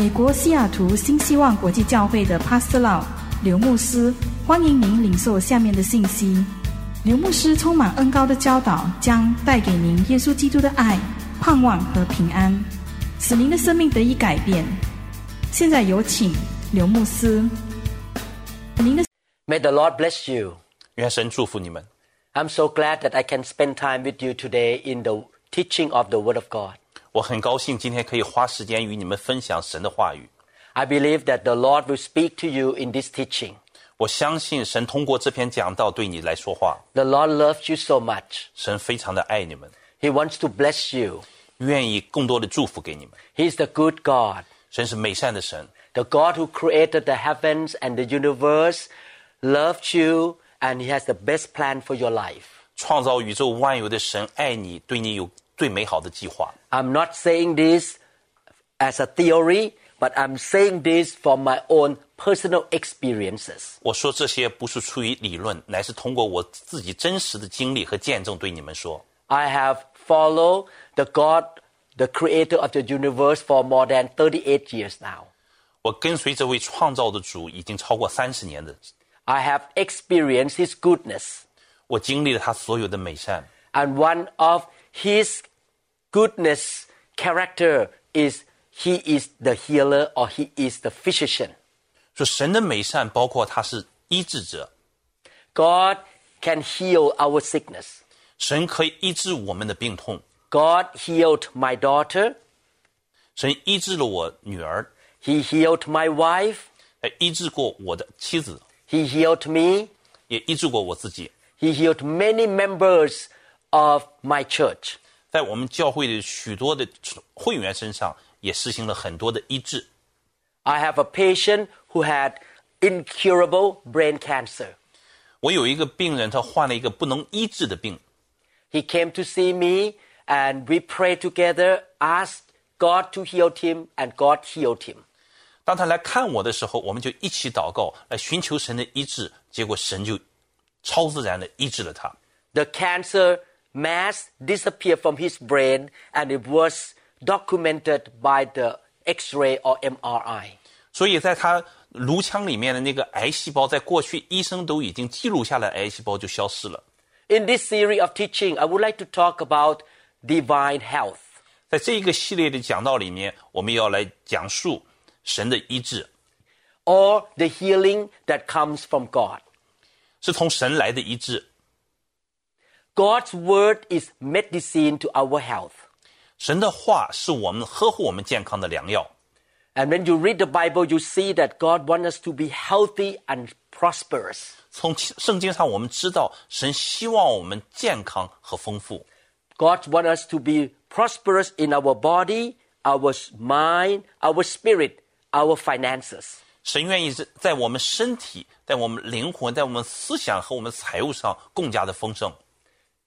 美国西雅图新希望国际教会的 Pastor Lau 刘牧师，欢迎您领受下面的信息。刘牧师充满恩高的教导，将带给您耶稣基督的爱、盼望和平安，使您的生命得以改变。现在有请刘牧师。您的 May the Lord bless you. 愿神祝福你们。 I'm so glad that I can spend time with you today in the teaching of the Word of God. 我很高兴今天可以花时间与你们分享神的话语。 I believe that the Lord will speak to you in this teaching. 我相信神通过这篇讲道对你来说话。 The Lord loves you so much. 神非常的爱你们， He wants to bless you. 愿意更多的祝福给你们。 He's the good God, 神是美善的神， the God who created the heavens and the universe, loved you, and He has the best plan for your life. 创造宇宙万有的神爱你，对你有 最美好的计划。 I'm not saying this as a theory, but I'm saying this from my own personal experiences. 我说这些不是出于理论，乃是通过我自己真实的经历和见证对你们说。 I have followed the God, the creator of the universe for more than 38 years now. 我跟随这位创造的主已经超过三十年的， I have experienced his goodness. 我经历了他所有的美善。 And one of his goodness character is he is the healer or he is the physician. 说神的美善包括他是医治者， God can heal our sickness. 神可以医治我们的病痛。 God healed my daughter. 神医治了我女儿， He healed my wife. 还医治过我的妻子， He healed me. 也医治过我自己。 He healed many members of my church. 在我们教会的许多的会员身上，也实行了很多的医治。 I have a patient who had incurable brain cancer. 我有一个病人，他患了一个不能医治的病， He came to see me and we prayed together, asked God to heal him, and God healed him. 当他来看我的时候，我们就一起祷告，来寻求神的医治。结果神就超自然的医治了他。 The cancer mass disappeared from his brain and it was documented by the X-ray or MRI. 所以在他颅腔里面的那个癌细胞，在过去医生都已经记录下来，癌细胞就消失了。 In this series of teaching, I would like to talk about divine health. 在这一个系列的讲道里面，我们要来讲述神的医治， or the healing that comes from God. 是从神来的医治。 God's word is medicine to our health. 神的话是我们呵护我们健康的良药。 And when you read the Bible, you see that God wants us to be healthy and prosperous. 从圣经上，我们知道神希望我们健康和丰富。 God wants us to be prosperous in our body, our mind, our spirit, our finances. 神愿意在在我们身体、在我们灵魂、在我们思想和我们财务上更加的丰盛。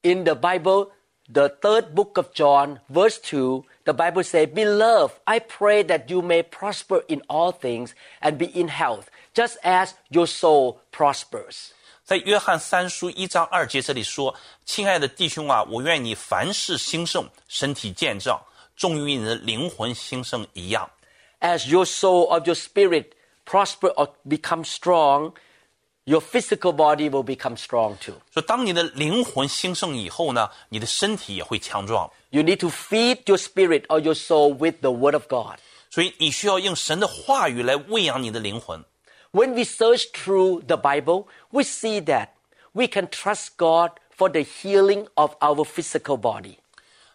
In the Bible, the third book of John, verse 2, the Bible says, Beloved, I pray that you may prosper in all things and be in health, just as your soul prospers. 在约翰三书一章二节这里说：“亲爱的弟兄啊，我愿你凡事兴盛，身体健壮，重于你的灵魂兴盛一样。 As your soul or your spirit prosper or become strong, your physical body will become strong too. 说当你的灵魂兴盛以后呢，你的身体也会强壮。 You need to feed your spirit or your soul with the Word of God. 所以你需要用神的话语来喂养你的灵魂。 When we search through the Bible, we see that we can trust God for the healing of our physical body.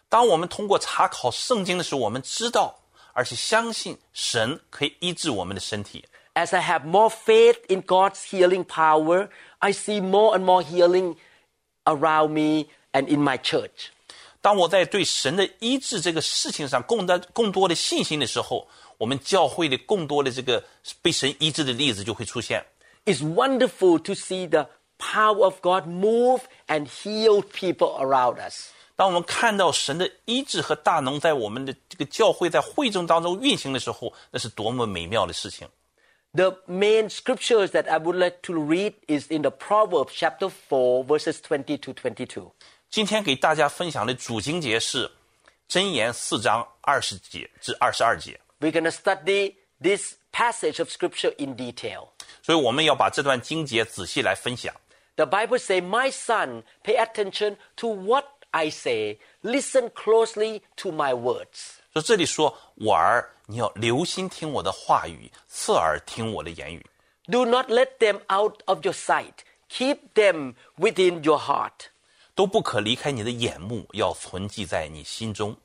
当我们通过查考圣经的时候，我们知道而且相信神可以医治我们的身体。 As I have more faith in God's healing power, I see more and more healing around me and in my church. 当我在对神的医治这个事情上更大更多的信心的时候，我们教会的更多的这个被神医治的例子就会出现。 It's wonderful to see the power of God move and heal people around us. 当我们看到神的医治和大能在我们的这个教会在会众当中运行的时候，那是多么美妙的事情！ The main scriptures that I would like to read is in the Proverbs chapter 4 verses 20 to 22. 今天给大家分享的主经节是箴言四章二十节至二十二节。 We're going to study this passage of scripture in detail. 所以我们要把这段经节仔细来分享。 The Bible says, My son, pay attention to what I say. Listen closely to my words. 说这里说，我儿， 你要留心听我的话语，侧耳听我的言语， Do not let them out of your sight. Keep them within your heart. 都不可离开你的眼目，要存记在你心中。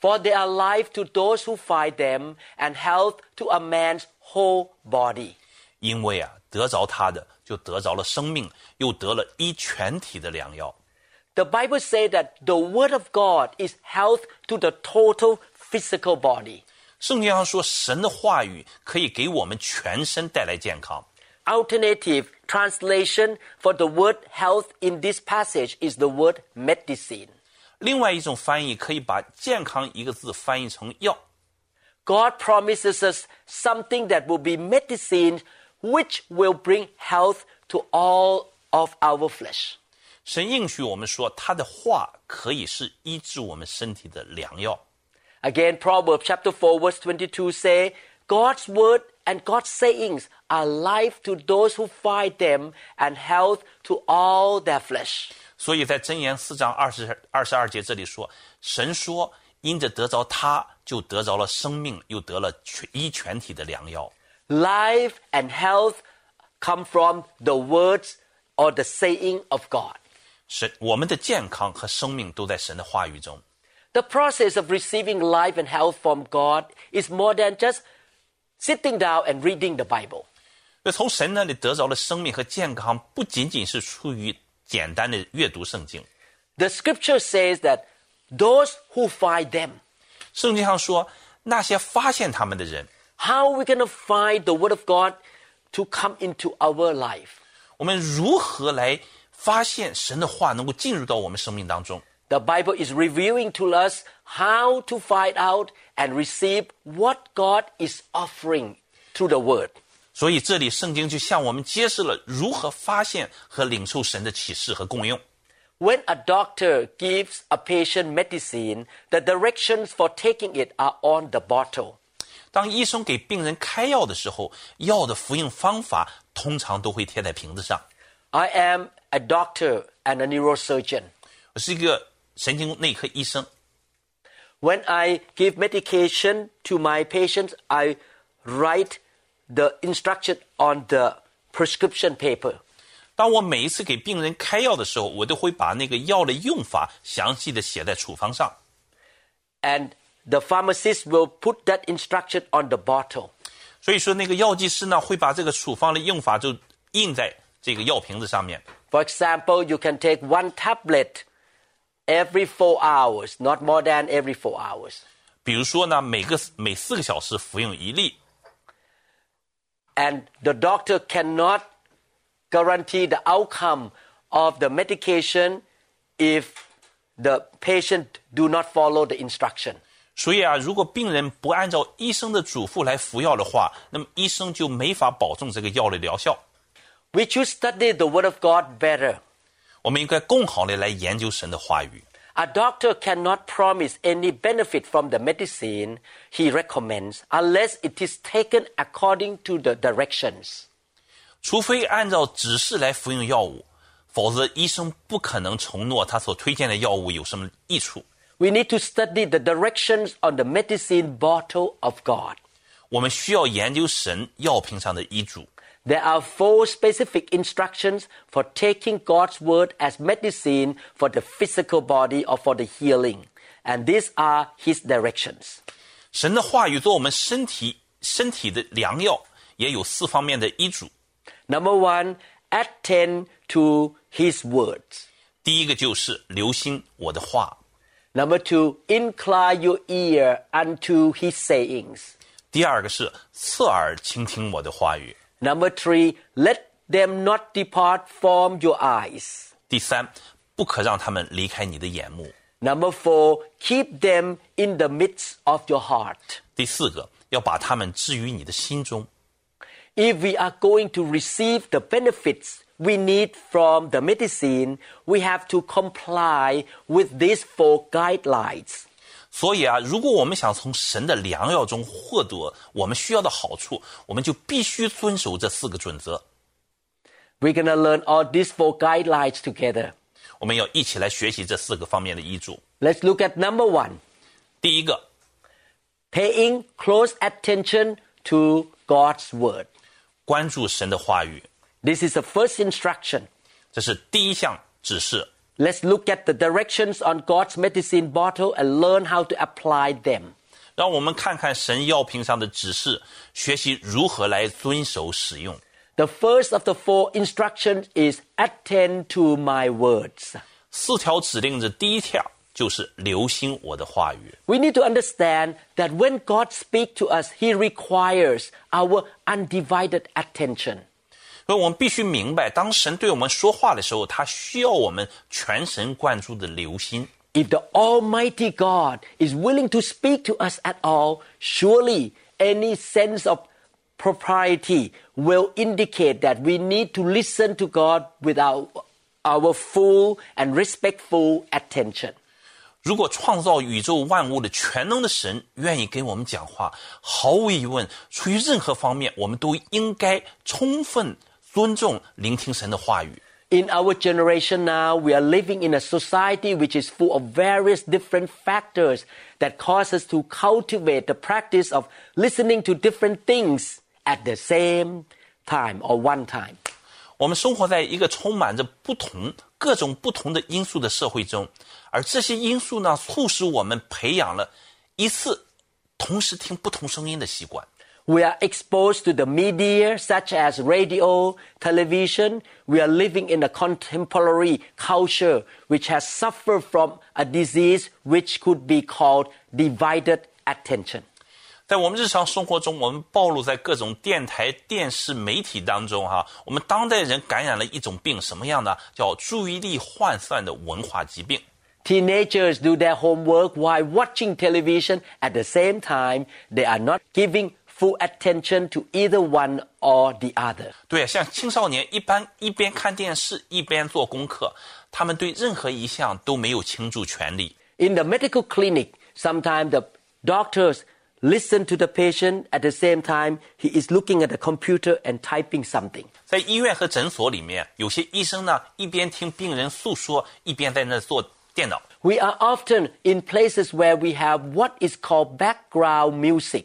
For they are life to those who find them and health to a man's whole body. 因为啊，得着他的就得着了生命，又得了医全体的良药。 The Bible says that the Word of God is health to the total physical body. 圣经上说，神的话语可以给我们全身带来健康。 Alternative translation for the word health in this passage is the word medicine. 另外一种翻译可以把“健康”一个字翻译成药。 God promises us something that will be medicine which will bring health to all of our flesh. 神应许我们说，他的话可以是医治我们身体的良药。 Again, Proverbs chapter 4 verse 22 say, God's word and God's sayings are life to those who find them and health to all their flesh. 所以在箴言四章二十二十二节这里说，神说，因着得着他，就得着了生命，又得了全医全体的良药。 Life and health come from the words or the saying of God. 神，我们的健康和生命都在神的话语中。 The process of receiving life and health from God is more than just sitting down and reading the Bible. 那从神那里得着了生命和健康，不仅仅是出于简单的阅读圣经。 The scripture says that those who find them, 圣经上说，那些发现他们的人， how are we going to find the Word of God to come into our life? 我们如何来发现神的话能够进入到我们生命当中？ The Bible is revealing to us how to find out and receive what God is offering through the Word. 所以这里圣经就向我们揭示了如何发现和领受神的启示和共用。 When a doctor gives a patient medicine, the directions for taking it are on the bottle. 当医生给病人开药的时候，药的服用方法通常都会贴在瓶子上。 I am a doctor and a neurosurgeon. 我是一个 神经内科医生， When I give medication to my patients, I write the instruction on the prescription paper. 当我每一次给病人开药的时候，我都会把那个药的用法详细的写在处方上。 And the pharmacist will put that instruction on the bottle. 所以说，那个药剂师呢会把这个处方的用法就印在这个药瓶子上面。 For example, you can take one tablet every four hours, not more than every four hours. 比如说呢，每个每四个小时服用一粒， And the doctor cannot guarantee the outcome of the medication if the patient do not follow the instruction. 所以啊，如果病人不按照医生的嘱咐来服药的话，那么医生就没法保证这个药的疗效。 We should study the Word of God better. 我们应该更好的来研究神的话语。 A doctor cannot promise any benefit from the medicine he recommends unless it is taken according to the directions. 除非按照指示来服用药物，否则医生不可能承诺他所推荐的药物有什么益处。 We need to study the directions on the medicine bottle of God. 我们需要研究神药瓶上的医嘱。 There are four specific instructions for taking God's word as medicine for the physical body or for the healing. And these are his directions. 神的话语做我们身体身体的良药，也有四方面的医嘱。 Number one, attend to his words. 第一个就是留心我的话， Number two, incline your ear unto his sayings. 第二个是侧耳倾听我的话语， Number three, let them not depart from your eyes. 第三，不可让他们离开你的眼目。 Number four, keep them in the midst of your heart. 第四个，要把他们置于你的心中。 If we are going to receive the benefits we need from the medicine, we have to comply with these four guidelines. 所以啊，如果我们想从神的良药中获得我们需要的好处，我们就必须遵守这四个准则。 We're going to learn all these four guidelines together. 我们要一起来学习这四个方面的医嘱。 Let's look at number one 第一个， paying close attention to God's word. 关注神的话语， This is the first instruction. 这是第一项指示。 Let's look at the directions on God's medicine bottle and learn how to apply them. 让我们看看神药瓶上的指示，学习如何来遵守使用。 The first of the four instructions is attend to my words. 四条指令的第一条就是留心我的话语。 We need to understand that when God speaks to us, He requires our undivided attention. 所以我们必须明白，当神对我们说话的时候，他需要我们全神贯注的留心。 If the Almighty God is willing to speak to us at all, surely any sense of propriety will indicate that we need to listen to God with our, our full and respectful attention. 如果创造宇宙万物的全能的神愿意跟我们讲话，毫无疑问，出于任何方面，我们都应该充分 尊重、聆听神的话语。 In our generation now, we are living in a society which is full of various different factors that cause us to cultivate the practice of listening to different things at the same time or one time. 我们生活在一个充满着不同、各种不同的因素的社会中，而这些因素呢，促使我们培养了一次同时听不同声音的习惯。 We are exposed to the media such as radio, television. We are living in a contemporary culture which has suffered from a disease which could be called divided attention. 在我们日常生活中，我们暴露在各种电台、电视媒体当中，哈，我们当代人感染了一种病，什么样呢？叫注意力涣散的文化疾病。 Teenagers do their homework while watching television. At the same time, they are not giving full attention to either one or the other. 对，像青少年一般一边看电视一边做功课，他们对任何一项都没有倾注全力。 In the medical clinic, sometimes the doctors listen to the patient at the same time he is looking at the computer and typing something. 在医院和诊所里面，有些医生呢一边听病人诉说，一边在那做电脑。 We are often in places where we have what is called background music.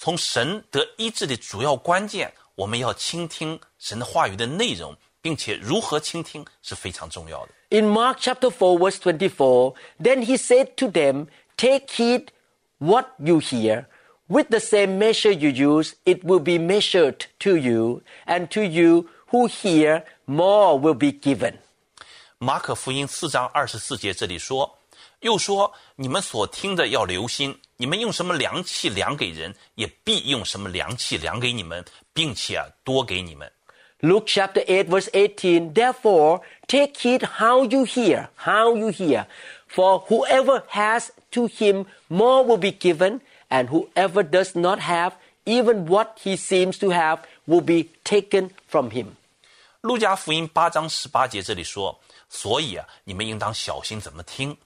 从神得医治的主要关键，我们要倾听神的话语的内容，并且如何倾听是非常重要的。 In Mark chapter 4, verse 24, then he said to them, Take heed what you hear. With the same measure you use, it will be measured to you, and to you who hear, more will be given. 马可福音四章二十四节这里说，又说你们所听的要留心， 你们用什么量器量给人，也必用什么量器量给你们，并且啊多给你们。 Luke chapter 8, verse 18, Therefore, take heed how you hear, how you hear. For whoever has to him more will be given, and whoever does not have, even what he seems to have, will be taken from him. 路加福音八章十八节这里说，所以啊，你们应当小心怎么听，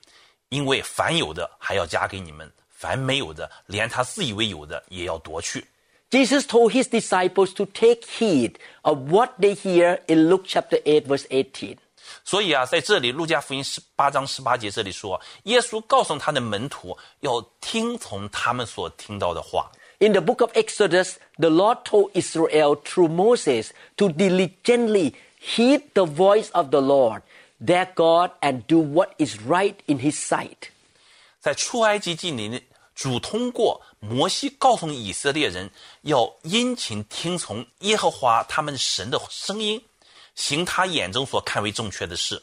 因为凡有的还要加给你们， 凡没有的，连他自以为有的也要夺去。 Jesus told his disciples to take heed of what they hear in Luke chapter 8, verse 18. 所以啊，在这里路加福音十八章十八节这里说，耶稣告诉他的门徒要听从他们所听到的话。 In the book of Exodus, the Lord told Israel through Moses to diligently heed the voice of the Lord, their God, and do what is right in his sight. 在出埃及记里， 主通过摩西告诉以色列人要殷勤听从耶和华他们神的声音，行他眼中所看为正确的事。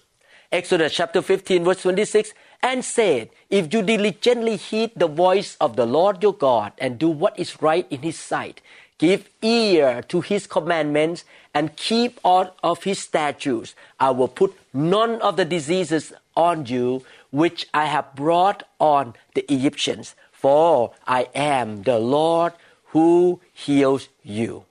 Exodus chapter 15, verse 26, and said, If you diligently heed the voice of the Lord your God and do what is right in his sight, give ear to his commandments and keep all of his statutes, I will put none of the diseases on you which I have brought on the Egyptians, for I am the Lord who heals you.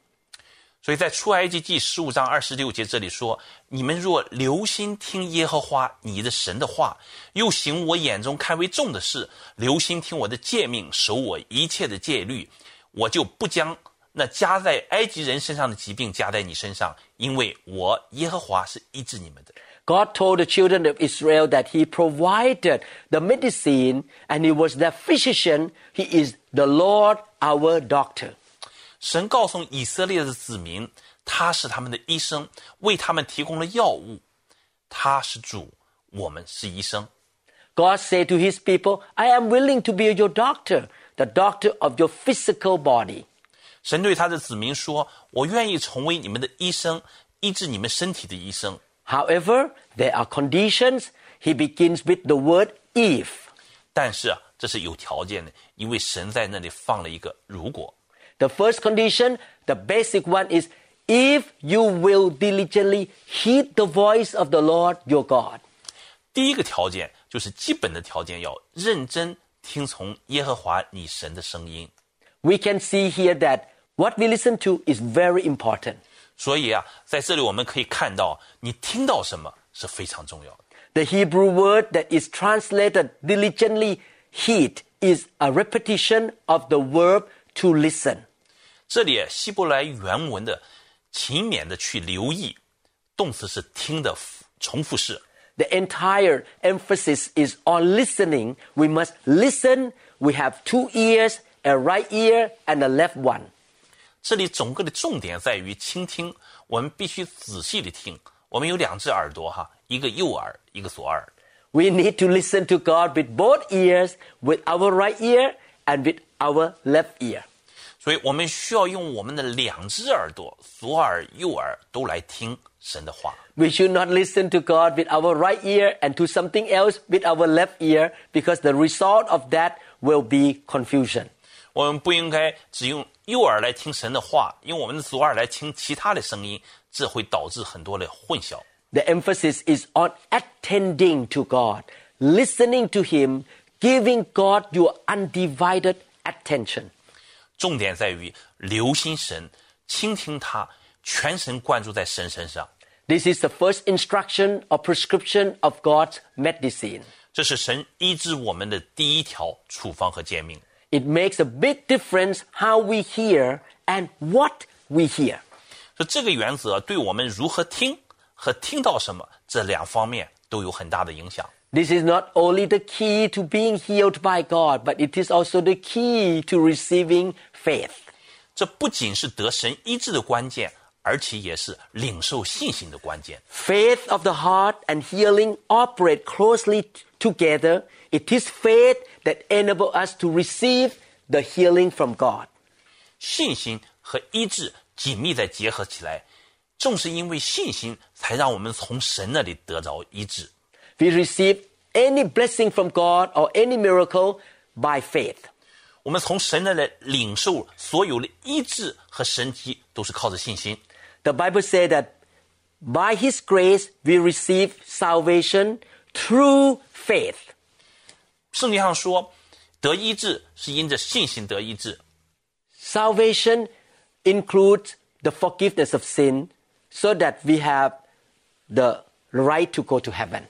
所以在出埃及记十五章二十六节这里说：“你们若留心听耶和华你的神的话，又行我眼中看为重的事，留心听我的诫命，守我一切的戒律，我就不将那加在埃及人身上的疾病加在你身上，因为我耶和华是医治你们的。” God told the children of Israel that He provided the medicine and He was their physician. He is the Lord, our doctor. 神告诉以色列的子民，他是他们的医生，为他们提供了药物。他是主，我们是医生。 God said to His people, I am willing to be your doctor, the doctor of your physical body. 神对他的子民说：“我愿意成为你们的医生，医治你们身体的医生。 However, there are conditions. He begins with the word if. 但是啊，这是有条件的，因为神在那里放了一个如果。 The first condition, the basic one is if you will diligently heed the voice of the Lord your God. 第一个条件就是基本的条件，要认真听从耶和华你神的声音。 We can see here that what we listen to is very important. 所以啊，在这里我们可以看到，你听到什么是非常重要的。 The Hebrew word that is translated diligently heed is a repetition of the verb to listen. 这里希伯来原文的勤勉的去留意，动词是听的重复式。 The entire emphasis is on listening. We must listen. We have two ears, a right ear and a left one. 这里整个的重点在于倾听，我们必须仔细的听。我们有两只耳朵哈，一个右耳，一个左耳。 We need to listen to God with both ears, with our right ear and with our left ear. 所以我们需要用我们的两只耳朵，左耳、右耳都来听神的话。 We should not listen to God with our right ear and to something else with our left ear because the result of that will be confusion. 我们不应该只用 右耳来听神的话，用我们的左耳来听其他的声音，这会导致很多的混淆。 The emphasis is on attending to God, listening to Him, giving God your undivided attention. 重点在于留心神，倾听他，全神贯注在神身上。 This is the first instruction or prescription of God's medicine. 这是神医治我们的第一条处方和诫命。 It makes a big difference how we hear and what we hear. 说这个原则对我们如何听和听到什么这两方面都有很大的影响。 This is not only the key to being healed by God, but it is also the key to receiving faith. 这不仅是得神医治的关键， 而且也是领受信心的关键。 Faith of the heart and healing operate closely t- together. It is faith that enables us to receive the healing from God. 信心和医治紧密地结合起来，正是因为信心，才让我们从神那里得着医治。 We receive any blessing from God or any miracle by faith. 我们从神那里领受所有的医治和神迹，都是靠着信心。 The Bible says that by His grace we receive salvation through faith. 圣经上说，得医治是因着信心得医治。 Salvation includes the forgiveness of sin so that we have the right to go to heaven.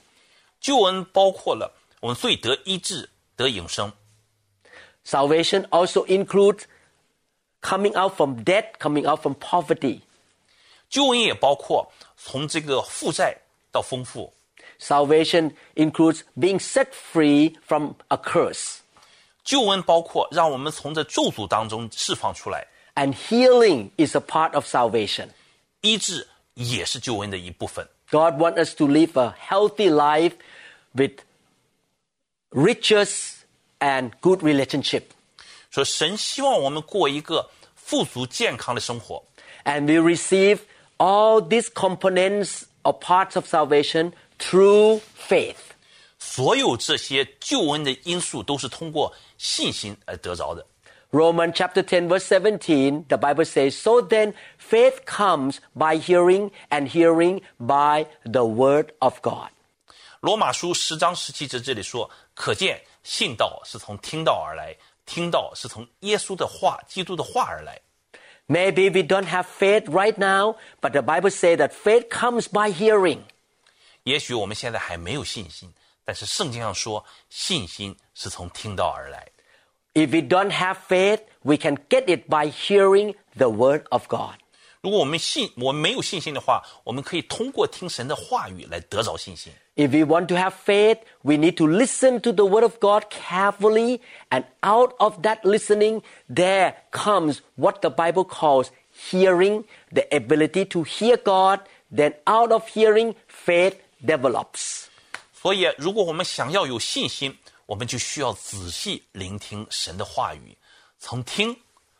救恩包括了我们罪得医治、得永生。 Salvation also includes coming out from debt, coming out from poverty. 救恩也包括从这个负债到丰富。 Salvation includes being set free from a curse. 救恩包括让我们从这咒诅当中释放出来， And healing is a part of salvation. 医治也是救恩的一部分。 God wants us to live a healthy life with riches and good relationship. 说神希望我们过一个富足健康的生活， And we receive all these components or parts of salvation through faith. 所有这些救恩的因素都是通过信心而得着的。 Romans chapter 10 verse 17, the Bible says, So then faith comes by hearing and hearing by the word of God. 罗马书十章十七节这里说，可见信道是从听道而来，听道是从耶稣的话、基督的话而来。 Maybe we don't have faith right now, but the Bible says that faith comes by hearing. 也许我们现在还没有信心，但是圣经上说，信心是从听道而来。 If we don't have faith, we can get it by hearing the word of God. 如果我们信，我们没有信心的话，我们可以通过听神的话语来得着信心。 If we want to have faith, we need to listen to the word of God carefully, and out of that listening, there comes what the Bible calls hearing, the ability to hear God. Then out of hearing, faith develops. 所以，如果我们想要有信心，我们就需要仔细聆听神的话语，从听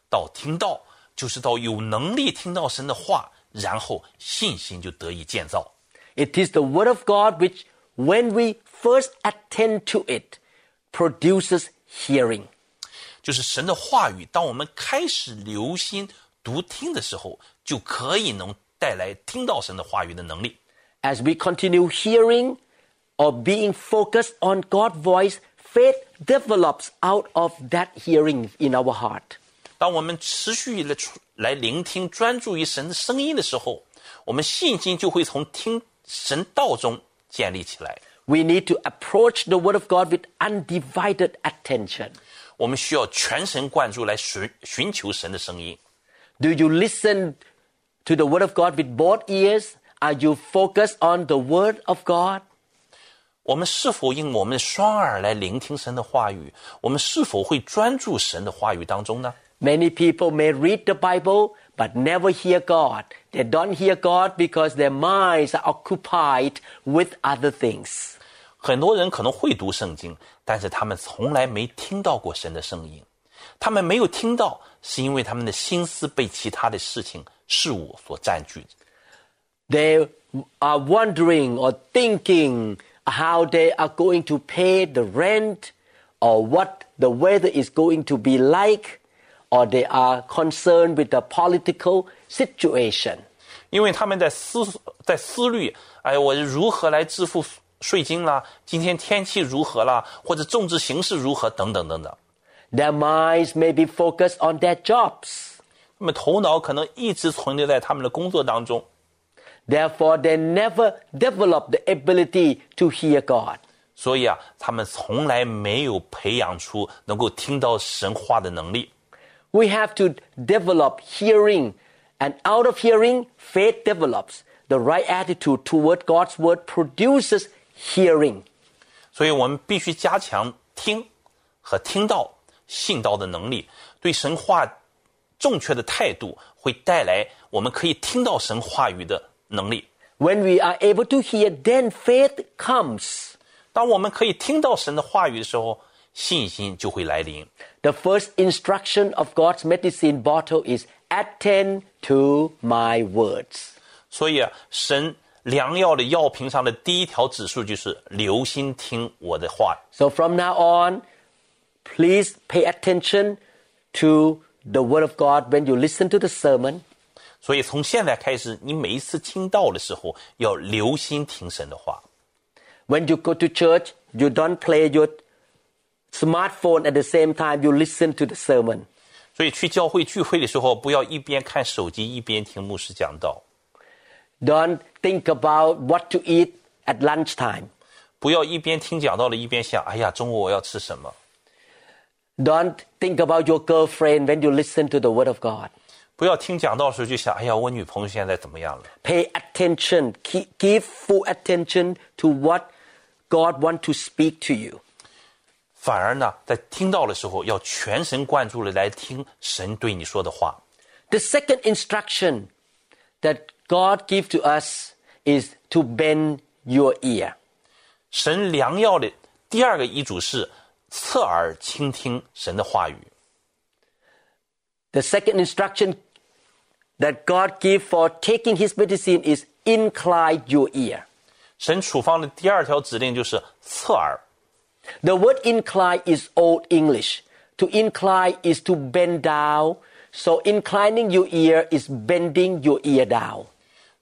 到听到， 就是到有能力听到神的话，然后信心就得以建造。 It is the word of God which, when we first attend to it, produces hearing. 就是神的话语，当我们开始留心读听的时候，就可以能带来听到神的话语的能力。 As we continue hearing or being focused on God's voice, faith develops out of that hearing in our heart. 当我们持续来来聆听、专注于神的声音的时候，我们信心就会从听神道中建立起来。 We need to approach the Word of God with undivided attention. 我们需要全神贯注来寻寻求神的声音。 Do you listen to the Word of God with both ears? Are you focused on the Word of God? 我们是否用我们的双耳来聆听神的话语？我们是否会专注神的话语当中呢？ Many people may read the Bible but never hear God. They don't hear God because their minds are occupied with other things. 很多人可能会读圣经，但是他们从来没听到过神的声音。他们没有听到，是因为他们的心思被其他的事情、事物所占据。 They are wondering or thinking how they are going to pay the rent or what the weather is going to be like or they are concerned with the political situation. 因为他们在思在思虑，哎，我如何来支付税金啦？今天天气如何啦？或者政治形势如何？等等等等。 Their minds may be focused on their jobs. 他们头脑可能一直存留在他们的工作当中， Therefore, they never develop the ability to hear God. 所以啊，他们从来没有培养出能够听到神话的能力。 We have to develop hearing, and out of hearing, faith develops. The right attitude toward God's word produces hearing. 所以我们必须加强听和听到、信道的能力，对神话正确的态度会带来我们可以听到神话语的能力。 When we are able to hear, then faith comes. 当我们可以听到神的话语的时候，信心就会来临。 The first instruction of God's medicine bottle is attend to my words. 所以啊，神良药的药瓶上的第一条指数就是留心听我的话。 So from now on, please pay attention to the word of God when you listen to the sermon. 所以从现在开始，你每一次听到的时候，要留心听神的话。 When you go to church, you don't play your smartphone at the same time you listen to the sermon. 所以去教会聚会的时候，不要一边看手机一边听牧师讲道， Don't think about what to eat at lunchtime. 不要一边听讲道了一边想，哎呀，中午我要吃什么？ Don't think about your girlfriend when you listen to the word of God. 不要听讲道的时候就想，哎呀，我女朋友现在怎么样了？ Pay attention, keep, give full attention to what God wants to speak to you. 反而呢，在听到的时候，要全神贯注的来听神对你说的话。 The second instruction that God gives to us is to bend your ear. 神良药的第二个医嘱是侧耳倾听神的话语。 The second instruction that God gives for taking his medicine is incline your ear. 神处方的第二条指令就是侧耳。 The word incline is Old English. To incline is to bend down. So inclining your ear is bending your ear down.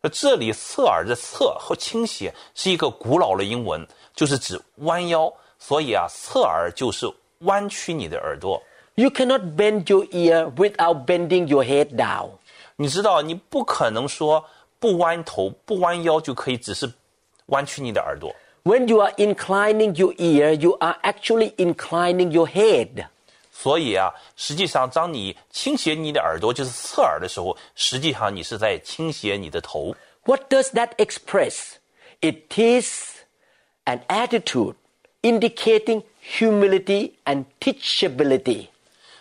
那这里侧耳的侧和倾斜是一个古老的英文，就是指弯腰，所以啊，侧耳就是弯曲你的耳朵。 You cannot bend your ear without bending your head down. 你知道，你不可能说不弯头、不弯腰就可以只是弯曲你的耳朵。 When you are inclining your ear, you are actually inclining your head. 所以啊，实际上当你倾斜你的耳朵，就是侧耳的时候，实际上你是在倾斜你的头。 What does that express? It is an attitude indicating humility and teachability.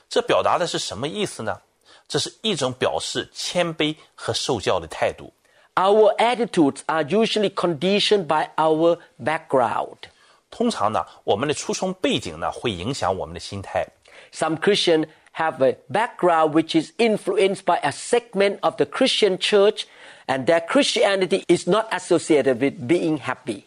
这表达的是什么意思呢？这是一种表示谦卑和受教的态度。 Our attitudes are usually conditioned by our background. 通常呢，我们的出生背景呢，会影响我们的心态。 Some Christians have a background which is influenced by a segment of the Christian church, and their Christianity is not associated with being happy.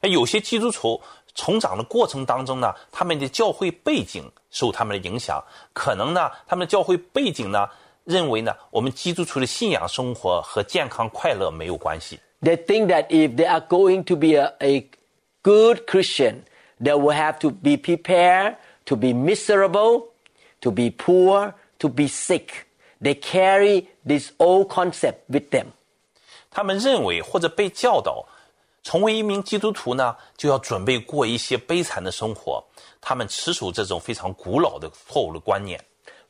那有些基督徒成长的过程当中呢，他们的教会背景受他们的影响，可能呢，他们的教会背景呢， 认为呢，我们基督徒的信仰生活和健康快乐没有关系。 They think that if they are going to be a, a good Christian, they will have to be prepared to be miserable, to be poor, to be sick. They carry this old concept with them. 他们认为或者被教导，成为一名基督徒呢，就要准备过一些悲惨的生活。他们持守这种非常古老的错误的观念。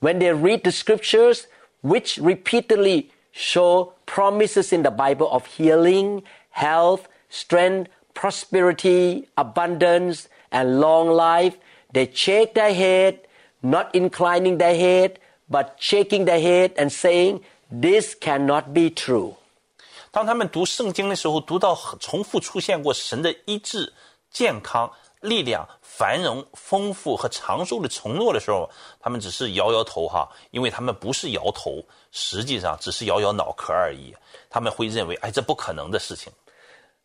When they read the scriptures, which repeatedly show promises in the Bible of healing, health, strength, prosperity, abundance, and long life, they shake their head, not inclining their head, but shaking their head and saying, This cannot be true. 当他们读圣经的时候，读到很重复出现过神的医治、健康、 力量、繁荣、丰富和长寿的承诺的时候，他们只是摇摇头哈，因为他们不是摇头，实际上只是摇摇脑壳而已。他们会认为，哎，这不可能的事情。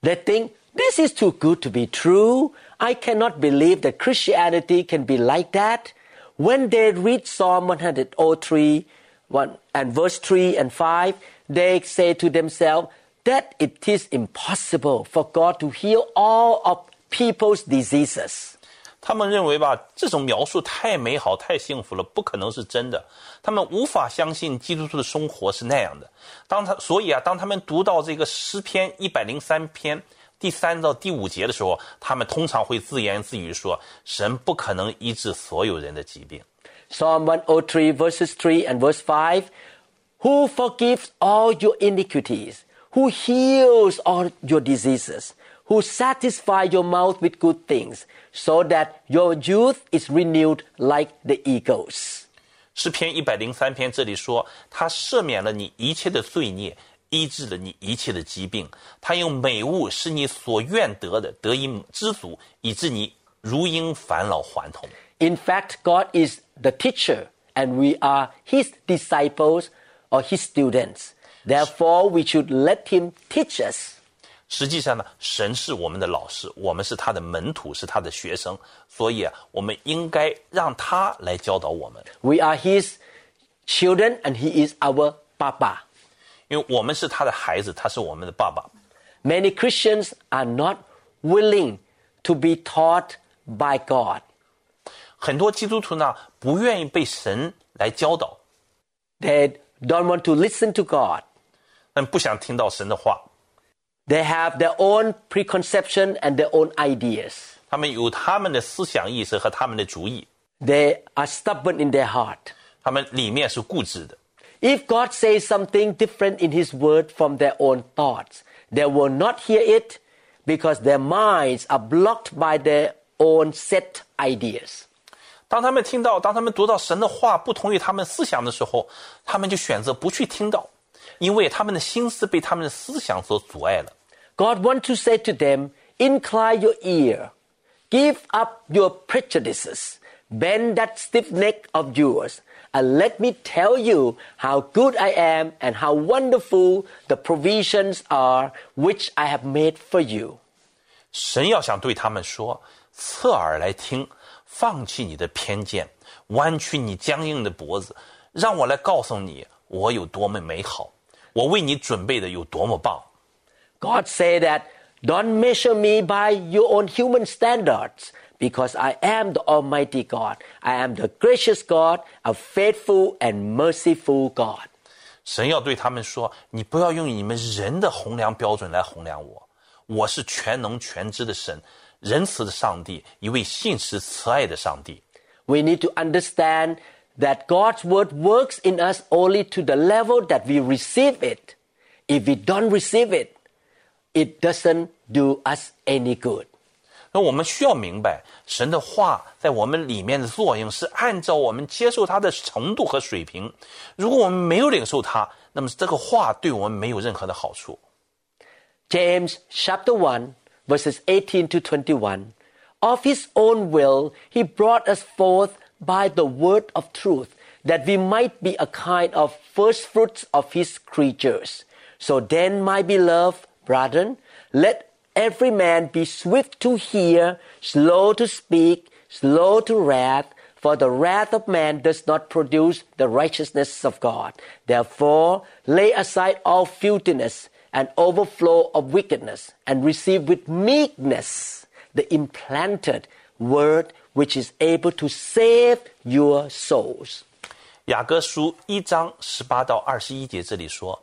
They think, This is too good to be true. I cannot believe that Christianity can be like that. When they read Psalm 103 1, and verse 3 and 5, they say to themselves that it is impossible for God to heal all of people's diseases. 他们认为吧，这种描述太美好、太幸福了，不可能是真的。他们无法相信基督徒的生活是那样的。当他所以啊，当他们读到这个诗篇一百零三篇第三到第五节的时候，他们通常会自言自语说：“神不可能医治所有人的疾病。 Psalm 103 verses 3 and verse 5 Who forgives all your iniquities, who heals all your diseases, who satisfies your mouth with good things, so that your youth is renewed like the eagles. 诗篇一百零三篇这里说，他赦免了你一切的罪孽，医治了你一切的疾病，他用美物使你所愿得的得以知足，以致你如应返老还童。 In fact, God is the teacher, and we are His disciples or His students. Therefore, we should let Him teach us. 实际上呢，神是我们的老师，我们是他的门徒，是他的学生，所以啊，我们应该让他来教导我们， We are His children, and He is our Papa. 因为我们是他的孩子，他是我们的爸爸。 Many Christians are not willing to be taught by God. 很多基督徒呢，不愿意被神来教导， They don't want to listen to God. 但不想听到神的话， They have their own preconception and their own ideas. 他们有他们的思想意识和他们的主意， They are stubborn in their heart. 他们里面是固执的。 If God says something different in His word from their own thoughts, they will not hear it because their minds are blocked by their own set ideas. 当他们听到，当他们读到神的话不同于他们思想的时候，他们就选择不去听到， 因为他们的心思被他们的思想所阻碍了。 God wants to say to them, incline your ear, give up your prejudices, bend that stiff neck of yours, and let me tell you how good I am and how wonderful the provisions are which I have made for you. 神要想对他们说：侧耳来听，放弃你的偏见，弯曲你僵硬的脖子，让我来告诉你，我有多么美好， 我为你准备的有多么棒。 God said that don't measure me by your own human standards because I am the Almighty God. I am the gracious God, a faithful and merciful God. 神要对他们说：你不要用你们人的衡量标准来衡量我，我是全能全知的神，仁慈的上帝，一位信实慈爱的上帝。 We need to understand that God's word works in us only to the level that we receive it. If we don't receive it, it doesn't do us any good. 那我们需要明白，神的话在我们里面的作用是按照我们接受它的程度和水平。如果我们没有领受它，那么这个话对我们没有任何的好处。 James chapter 1 verses 18 to 21. Of his own will, he brought us forth by the word of truth, that we might be a kind of first fruits of his creatures. So then, my beloved brethren, let every man be swift to hear, slow to speak, slow to wrath, for the wrath of man does not produce the righteousness of God. Therefore, lay aside all filthiness and overflow of wickedness, and receive with meekness the implanted word which is able to save your souls. 雅各书一章十八到二十一节这里说，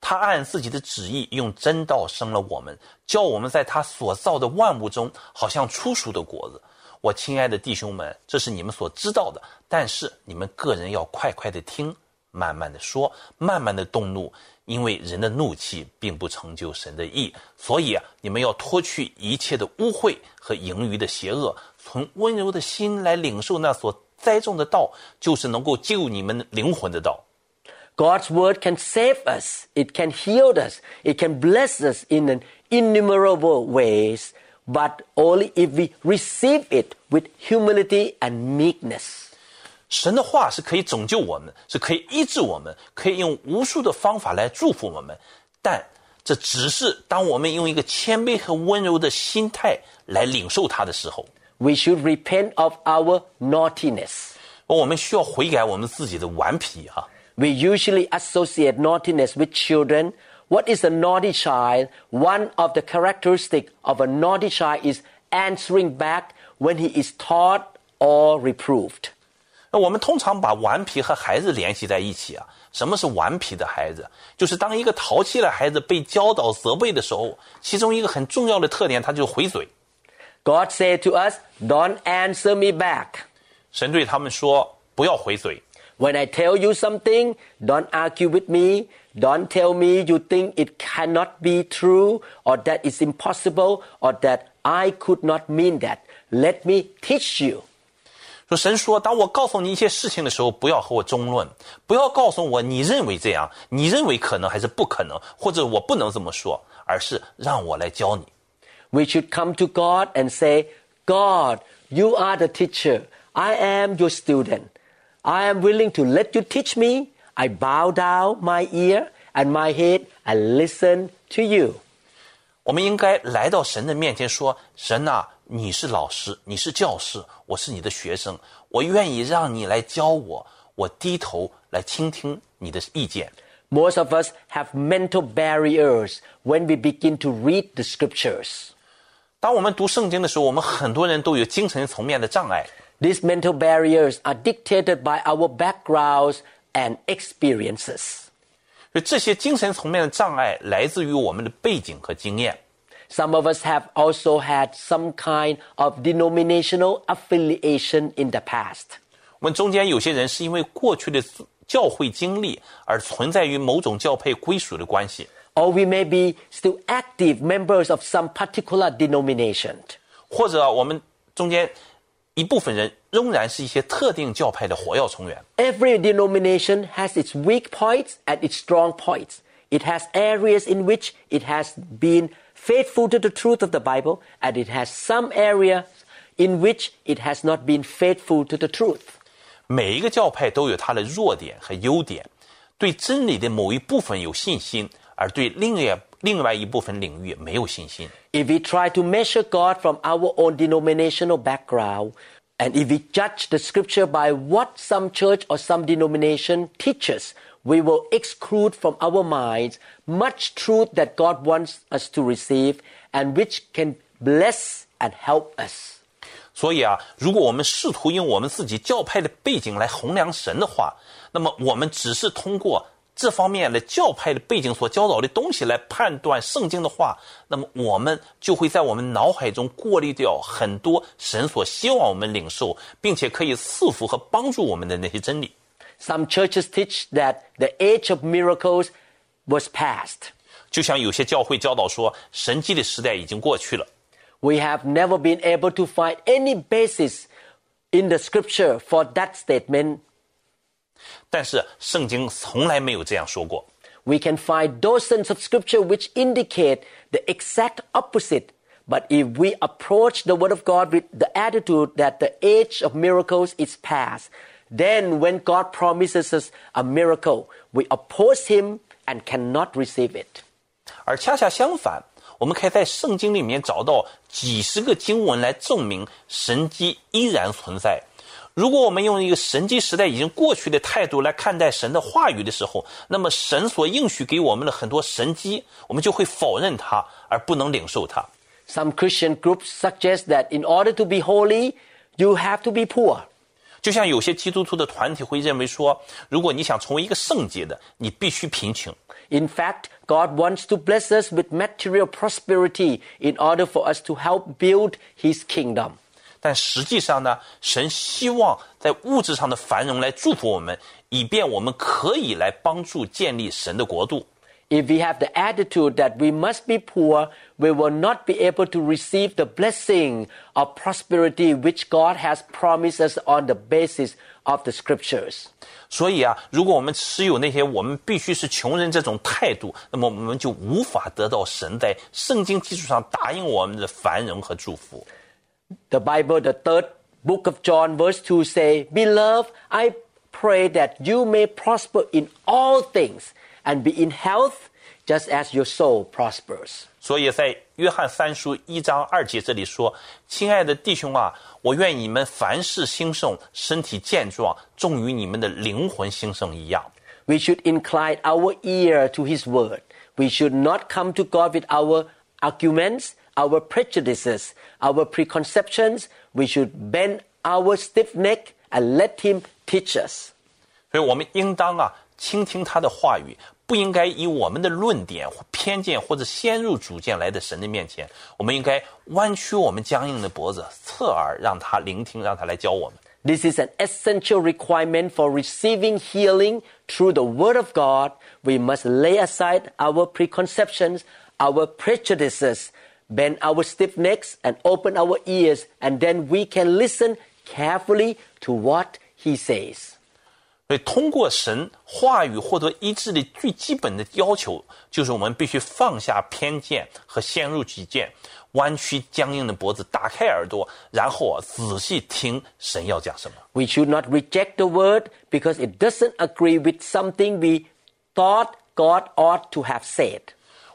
他按自己的旨意用真道生了我们，叫我们在他所造的万物中，好像初熟的果子。我亲爱的弟兄们，这是你们所知道的，但是你们个人要快快的听，慢慢的说，慢慢的动怒，因为人的怒气并不成就神的意。所以啊，你们要脱去一切的污秽和盈余的邪恶，从温柔的心来领受那所栽种的道，就是能够救你们灵魂的道。 God's word can save us. It can heal us. It can bless us in an innumerable ways, but only if we receive it with humility and meekness. 神的话是可以拯救我们，是可以医治我们，可以用无数的方法来祝福我们，但这只是当我们用一个谦卑和温柔的心态来领受它的时候， We should repent of our naughtiness. 我们需要悔改我们自己的顽皮哈、 We usually associate naughtiness with children. What is a naughty child? One of the characteristics of a naughty child is answering back when he is taught or reproved. 那我们通常把顽皮和孩子联系在一起啊。什么是顽皮的孩子？就是当一个淘气的孩子被教导、责备的时候，其中一个很重要的特点，他就回嘴。 God said to us, Don't answer me back. 神对他们说：“不要回嘴。 When I tell you something, don't argue with me. Don't tell me you think it cannot be true, or that it's impossible, or that I could not mean that. Let me teach you. 说神说，当我告诉你一些事情的时候，不要和我争论，不要告诉我你认为这样，你认为可能还是不可能，或者我不能这么说，而是让我来教你。 We should come to God and say, God, you are the teacher. I am your student. I am willing to let you teach me. I bow down my ear and my head and listen to you. 我们应该来到神的面前说：“神呐、你是老师，你是教师，我是你的学生，我愿意让你来教我，我低头来倾听你的意见。” Most of us have mental barriers when we begin to read the scriptures. 当我们读圣经的时候，我们很多人都有精神层面的障碍。 These mental barriers are dictated by our backgrounds and experiences. 所以这些精神层面的障碍来自于我们的背景和经验。 Some of us have also had some kind of denominational affiliation in the past. 我们中间有些人是因为过去的教会经历而存在于某种教派归属的关系， Or we may be still active members of some particular denomination. 或者我们中间一部分人仍然是一些特定教派的活跃成员。 Every denomination has its weak points and its strong points. It has areas in which it has been faithful to the truth of the Bible, and it has some areas in which it has not been faithful to the truth. 每一个教派都有它的弱点和优点，对真理的某一部分有信心， 而对另外另外一部分领域没有信心。 If we try to measure God from our own denominational background, and if we judge the scripture by what some church or some denomination teaches, we will exclude from our minds much truth that God wants us to receive and which can bless and help us. 所以啊，如果我们试图用我们自己教派的背景来衡量神的话，那么我们只是通过 这方面的教派的背景所教导的东西来判断圣经的话，那么我们就会在我们脑海中过滤掉很多神所希望我们领受，并且可以赐福和帮助我们的那些真理。 Some churches teach that the age of miracles was past. 就像有些教会教导说，神迹的时代已经过去了。 We have never been able to find any basis in the scripture for that statement. 但是圣经从来没有这样说过。 We can find dozens of scripture which indicate the exact opposite. But if we approach the word of God with the attitude that the age of miracles is past, then when God promises us a miracle, we oppose him and cannot receive it. 而恰恰相反，我们可以在圣经里面找到几十个经文来证明神迹依然存在。 如果我们用一个神迹时代已经过去的态度来看待神的话语的时候，那么神所应许给我们的很多神迹，我们就会否认它，而不能领受它。 Some Christian groups suggest that in order to be holy, you have to be poor. 就像有些基督徒的团体会认为说，如果你想成为一个圣洁的，你必须贫穷。 In fact, God wants to bless us with material prosperity in order for us to help build His kingdom. 但实际上呢，神希望在物质上的繁荣来祝福我们，以便我们可以来帮助建立神的国度。 If we have the attitude that we must be poor, we will not be able to receive the blessing of prosperity which God has promised us on the basis of the scriptures. 所以啊，如果我们持有那些我们必须是穷人这种态度，那么我们就无法得到神在圣经基础上答应我们的繁荣和祝福。 The Bible, the third book of John, verse 2 say, Beloved, I pray that you may prosper in all things and be in health just as your soul prospers. 所以在约翰三书一章二节这里说：“亲爱的弟兄啊，我愿你们凡事兴盛，身体健壮，重于你们的灵魂兴盛一样。” We should incline our ear to His word. We should not come to God with our arguments, our prejudices, our preconceptions. We should bend our stiff neck and let Him teach us. 所以我们应当啊倾听他的话语，不应该以我们的论点、或偏见或者先入主见来的神的面前，我们应该弯曲我们僵硬的脖子，侧耳让他聆听，让他来教我们。 This is an essential requirement for receiving healing through the Word of God. We must lay aside our preconceptions, our prejudices, bend our stiff necks, and open our ears, and then we can listen carefully to what He says. 所以，通过神话语获得医治的最基本的要求，就是我们必须放下偏见和先入己见，弯曲僵硬的脖子，打开耳朵，然后啊仔细听神要讲什么。 We should not reject the Word because it doesn't agree with something we thought God ought to have said.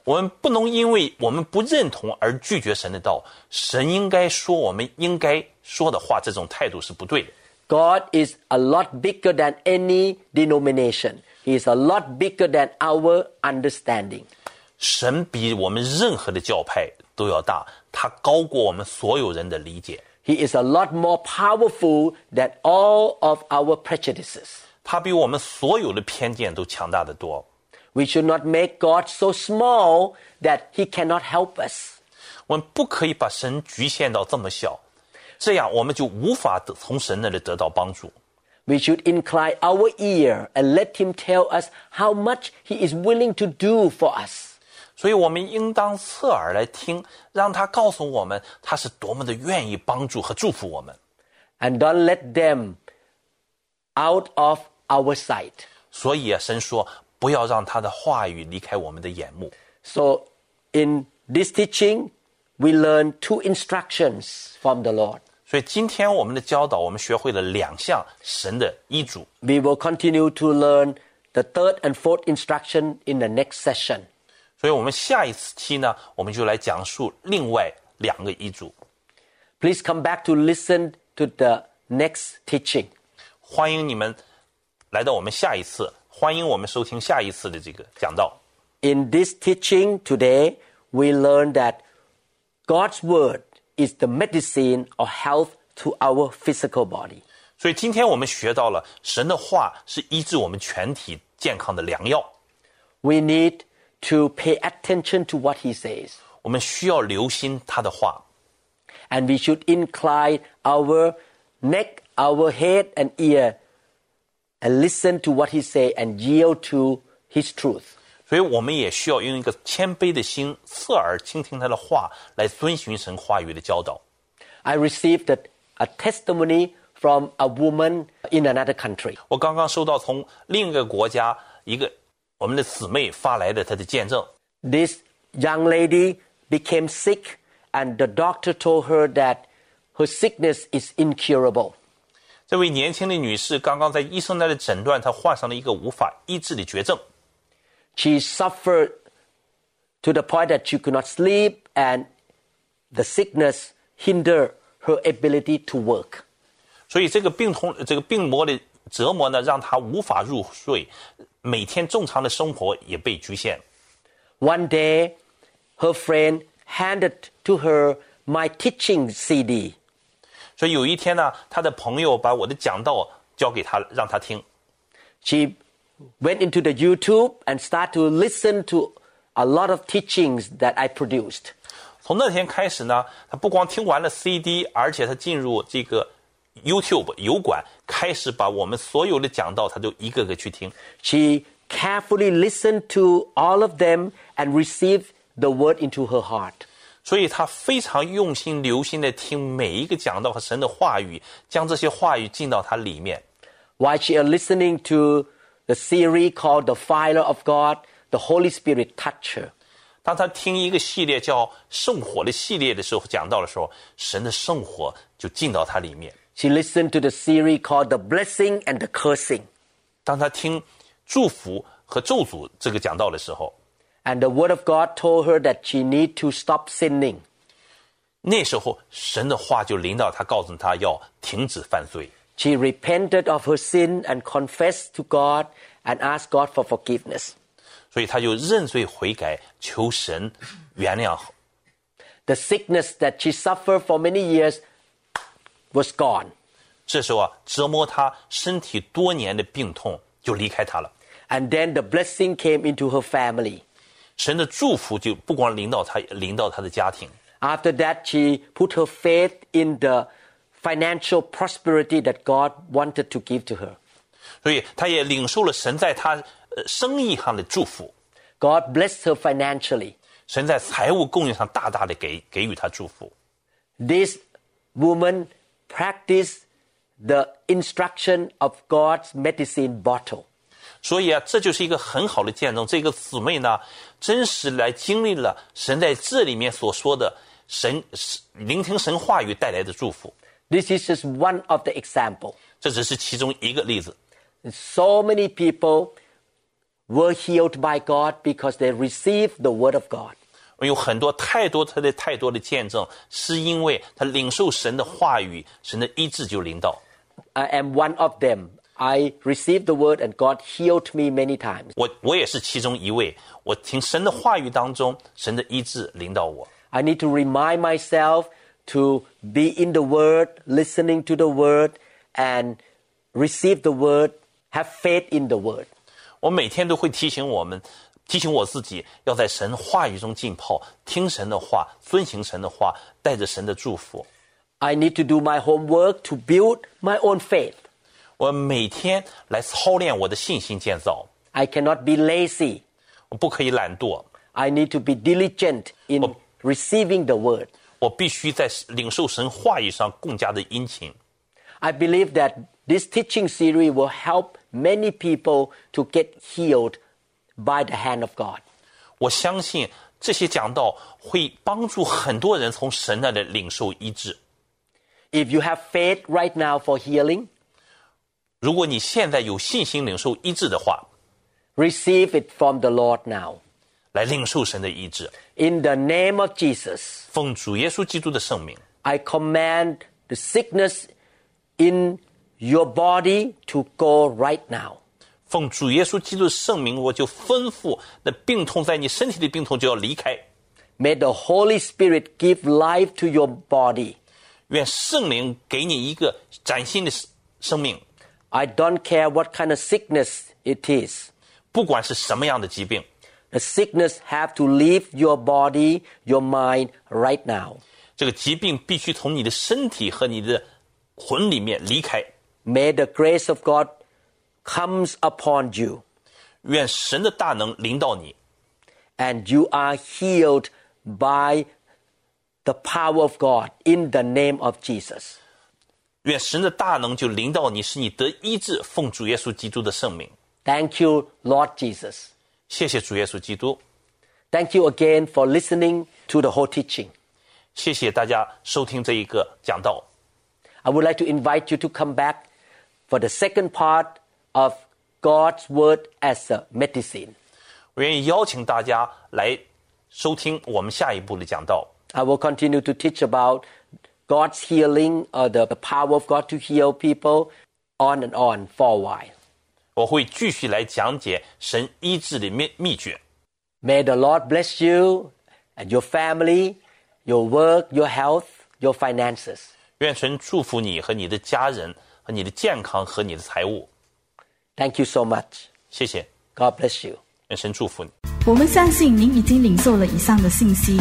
我们不能因为我们不认同而拒绝神的道。神应该说我们应该说的话，这种态度是不对的。 God is a lot bigger than any denomination. He is a lot bigger than our understanding. 神比我们任何的教派都要大，他高过我们所有人的理解， He is a lot more powerful than all of our prejudices. 他比我们所有的偏见都强大的多。 We should not make God so small that he cannot help us. 我们不可以把神局限到这么小，这样我们就无法得从神那里得到帮助。 We should incline our ear and let him tell us how much he is willing to do for us. 所以，我们应当侧耳来听，让他告诉我们他是多么的愿意帮助和祝福我们。 And don't let them out of our sight. 所以啊，神说 不要让他的话语离开我们的眼目。 So in this teaching, we learn two instructions from the Lord. 所以今天我们的教导，我们学会了两项神的医嘱。 We will continue to learn the third and fourth instruction in the next session. 所以我们下一次期呢，我们就来讲述另外两个遗嘱。 Please come back to listen to the next teaching. 欢迎你们来到我们下一次， 欢迎我们收听下一次的这个讲道。 In this teaching today, we learn that God's word is the medicine or health to our physical body. 所以今天我们学到了神的话是医治我们全体健康的良药。 We need to pay attention to what he says. 我们需要留心他的话， And we should incline our neck, our head and ear and listen to what he say and yield to his truth. 所以我们也需要用一个谦卑的心，侧耳倾听他的话，来遵循神话语的教导。 I received a, a testimony from a woman in another country. 我刚刚收到从另一个国家一个我们的姊妹发来的她的见证， This young lady became sick, and the doctor told her that her sickness is incurable. 这位年轻的女士刚刚在医生那里诊断她患上了一个无法医治的绝症， She suffered to the point that she could not sleep, and the sickness hindered her ability to work. 所以这个病痛这个病魔的折磨呢，让她无法入睡，每天正常的生活也被局限。 One day, her friend handed to her my teaching CD. 所以有一天呢，她的朋友把我的讲道交给她，让她听。 She went into the YouTube and started to listen to a lot of teachings that I produced. 从那天开始呢，她不光听完了 CD，而且她进入这个 YouTube 油管，开始把我们所有的讲道，她就一个个去听。 She carefully listened to all of them and received the word into her heart. 所以他非常用心、留心的听每一个讲道和神的话语，将这些话语进到他里面。While she is listening to the series called The Fire of God, the Holy Spirit touched her. 当她听一个系列叫“圣火”的系列的时候，讲到的时候，神的圣火就进到她里面。She listened to the series called The Blessing and the Cursing. 当她听祝福和咒诅这个讲道的时候，And the Word of God told her that she need to stop sinning. 那时候神的话就临到她，告诉她要停止犯罪。 She repented of her sin and confessed to God and asked God for forgiveness. 所以她就认罪悔改，求神原谅。 The sickness that she suffered for many years was gone. 这时候啊，折磨她身体多年的病痛就离开她了。 And then the blessing came into her family. 神的祝福就不光临到她，临到她的家庭。 After that, she put her faith in the financial prosperity that God wanted to give to her. 所以她也领受了神在她呃生意上的祝福， God blessed her financially. 神在财务供应上大大的给给予她祝福。 This woman practiced the instruction of God's medicine bottle. 所以啊，这就是一个很好的见证。这个姊妹呢，真实来经历了神在这里面所说的神聆听神话语带来的祝福。 This is just one of the example. 这只是其中一个例子。 So many people were healed by God because they received the word of God. 有很多太多他的太多的见证，是因为他领受神的话语，神的医治就临到。 I am one of them. I received the word and God healed me many times. 我我也是其中一位。我听神的话语当中，神的医治临到我。 I need to remind myself to be in the word, listening to the word, and receive the word, have faith in the word. 我每天都会提醒我们，提醒我自己，要在神话语中浸泡，听神的话，遵行神的话，带着神的祝福。 I need to do my homework to build my own faith. 我每天来操练我的信心建造， I cannot be lazy. 我不可以懒惰， I need to be diligent in receiving the word. 我必须在领受神话语上更加的殷勤。 I believe that this teaching series will help many people to get healed by the hand of God. 我相信这些讲道会帮助很多人从神那里领受医治。 If you have faith right now for healing, 如果你现在有信心领受医治的话， receive it from the Lord now. 来领受神的医治。 In the name of Jesus, 奉主耶稣基督的圣名， I command the sickness in your body to go right now. 奉主耶稣基督的圣名，我就吩咐那病痛在你身体的病痛就要离开。 May the Holy Spirit give life to your body. 愿圣灵给你一个崭新的生命， I don't care what kind of sickness it is. 不管是什么样的疾病， The sickness have to leave your body, your mind right now. 这个疾病必须从你的身体和你的魂里面离开。 May the grace of God comes upon you 愿神的大能临到你， and you are healed by the power of God in the name of Jesus. 愿神的大能就临到你，使你得医治。奉主耶稣基督的圣名， Thank you, Lord Jesus. 谢谢主耶稣基督， Thank you again for listening to the whole teaching. 谢谢大家收听这一个讲道。 I would like to invite you to come back for the second part of God's Word as a medicine. 我愿意邀请大家来收听我们下一步的讲道。 I will continue to teach about God's healing or the, the power of God to heal people on and on for a while. 我会继续来讲解神医治的秘秘诀。 May the Lord bless you and your family, your work, your health, your finances. 愿神祝福你和你的家人和你的健康和你的财务。 Thank you so much. 谢谢， God bless you. 愿神祝福你。我们相信您已经领受了以上的信息。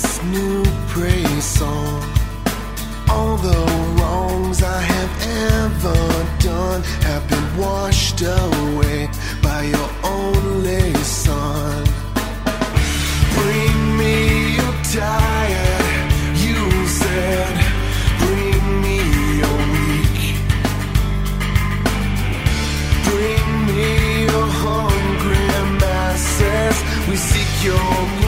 this new praise song. All the wrongs I have ever done have been washed away by your only Son. Bring me your tired, you said. Bring me your weak. Bring me your hungry masses. We seek your